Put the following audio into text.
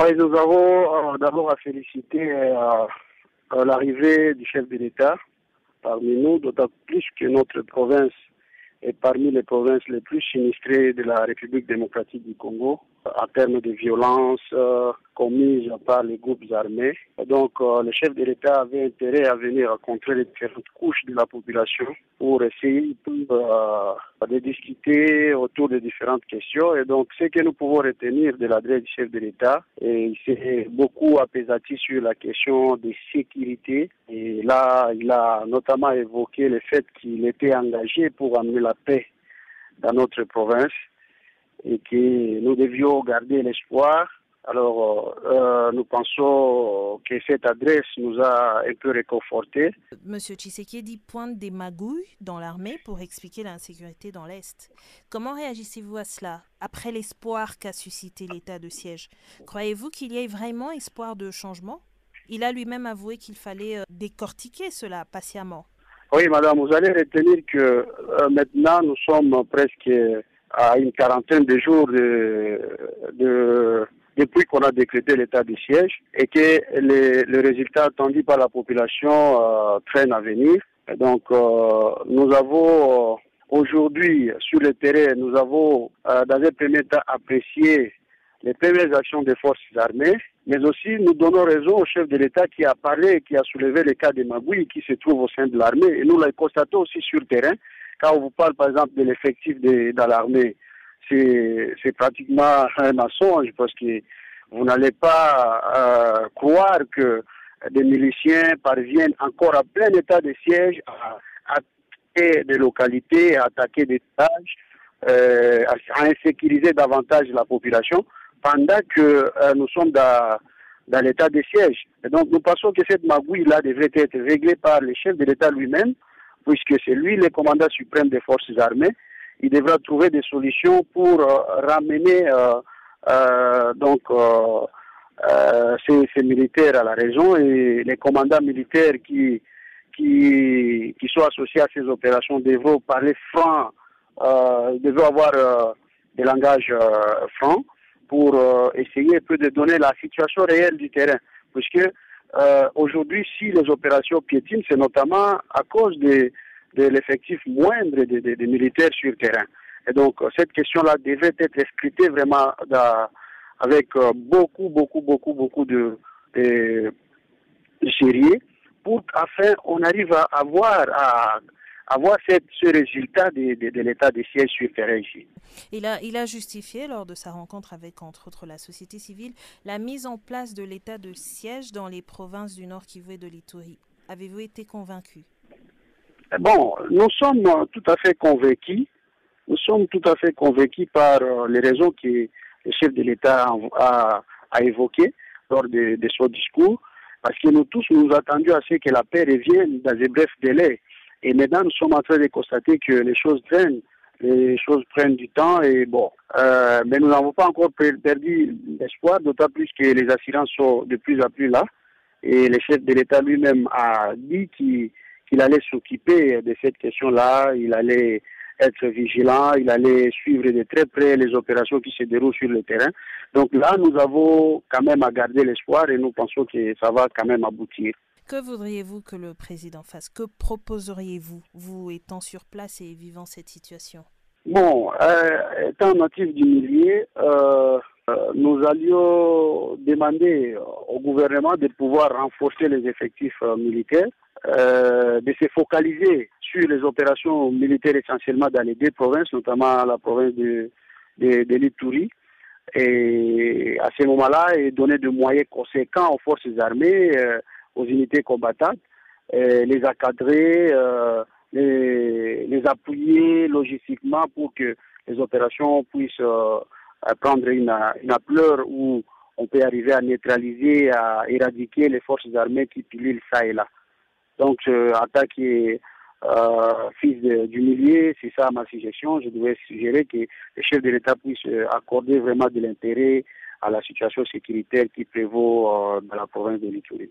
Oui, nous avons d'abord à féliciter l'arrivée du chef de l'État parmi nous, d'autant plus que notre province est parmi les provinces les plus sinistrées de la République démocratique du Congo en termes de violences euh, commises par les groupes armés. Donc, euh, le chef de l'État avait intérêt à venir rencontrer les différentes couches de la population pour essayer euh, de discuter autour de différentes questions. Et donc, ce que nous pouvons retenir de l'adresse du chef de l'État, il s'est beaucoup apaisati sur la question de sécurité. Et là, il a notamment évoqué le fait qu'il était engagé pour amener la paix dans notre province et que nous devions garder l'espoir. Alors, euh, nous pensons que cette adresse nous a un peu réconfortés. Monsieur Tshisekedi pointe des magouilles dans l'armée pour expliquer l'insécurité dans l'Est. Comment réagissez-vous à cela après l'espoir qu'a suscité l'état de siège? Croyez-vous qu'il y ait vraiment espoir de changement? Il a lui-même avoué qu'il fallait euh, décortiquer cela patiemment. Oui, madame, vous allez retenir que euh, maintenant nous sommes presque à une quarantaine de jours de, de depuis qu'on a décrété l'état de siège et que les, les résultats attendus par la population euh, traînent à venir. donc, euh, nous avons euh, aujourd'hui sur le terrain, nous avons euh, dans un premier temps apprécié les premières actions des forces armées, mais aussi nous donnons raison au chef de l'État qui a parlé et qui a soulevé le cas des magouilles qui se trouvent au sein de l'armée. Et nous l'avons constaté aussi sur le terrain quand on vous parle par exemple de l'effectif dans l'armée, c'est pratiquement un mensonge parce que vous n'allez pas euh, croire que des miliciens parviennent encore à plein état de siège à, attaquer des localités, à attaquer des tâches, euh, à, insécuriser davantage la population pendant que euh, nous sommes dans, dans l'état de siège. Donc nous pensons que cette magouille-là devrait être réglée par le chef de l'État lui-même puisque c'est lui le commandant suprême des forces armées, il devra trouver des solutions pour euh, ramener euh, euh, donc ces, militaires à la région et les commandants militaires qui qui, qui sont associés à ces opérations devront parler franc, devront avoir des langages francs pour essayer un peu de donner la situation réelle du terrain, puisque euh, aujourd'hui, si les opérations piétinent, c'est notamment à cause de, de l'effectif moindre des de, militaires sur terrain. Et donc, euh, cette question-là devait être scrutée vraiment avec euh, beaucoup, beaucoup, beaucoup, beaucoup de, de, sérieux pour afin on arrive à avoir à avoir cette, ce résultat de, de, de l'état des sièges sur terrain ici. Il a, il a justifié lors de sa rencontre avec, entre autres, la société civile, la mise en place de l'état de siège dans les provinces du Nord Kivu et de l'Ituri. Avez-vous été convaincu? Bon, nous sommes tout à fait convaincus. Nous sommes tout à fait convaincus par euh, les raisons que le chef de l'État a, évoquées lors de, de son discours, parce que nous tous nous attendions à ce que la paix revienne dans un bref délai. Et maintenant, nous sommes en train de constater que les choses traînent, les choses prennent du temps et bon. Euh, mais nous n'avons pas encore perdu l'espoir, d'autant plus que les assurances sont de plus en plus là. Et le chef de l'État lui-même a dit qu'il allait s'occuper de cette question-là, il allait être vigilant, il allait suivre de très près les opérations qui se déroulent sur le terrain. Donc là, nous avons quand même à garder l'espoir et nous pensons que ça va quand même aboutir. Que voudriez-vous que le président fasse? Que proposeriez-vous, vous étant sur place et vivant cette situation? Bon, euh, étant natif du milieu, euh, euh, nous allions demander au gouvernement de pouvoir renforcer les effectifs militaires, euh, de se focaliser sur les opérations militaires essentiellement dans les deux provinces, notamment la province de, de, de. Et à ce moment-là, et donner de moyens conséquents aux forces armées aux unités combattantes, les encadrer, euh, les, les, appuyer logistiquement pour que les opérations puissent euh, prendre une, une ampleur où on peut arriver à neutraliser, à éradiquer les forces armées qui pilulent ça et là. Donc, en tant que euh, fils de, du milieu, c'est ça ma suggestion. Je devais suggérer que les chefs de l'État puissent accorder vraiment de l'intérêt à la situation sécuritaire qui prévaut euh, dans la province de l'Itourie.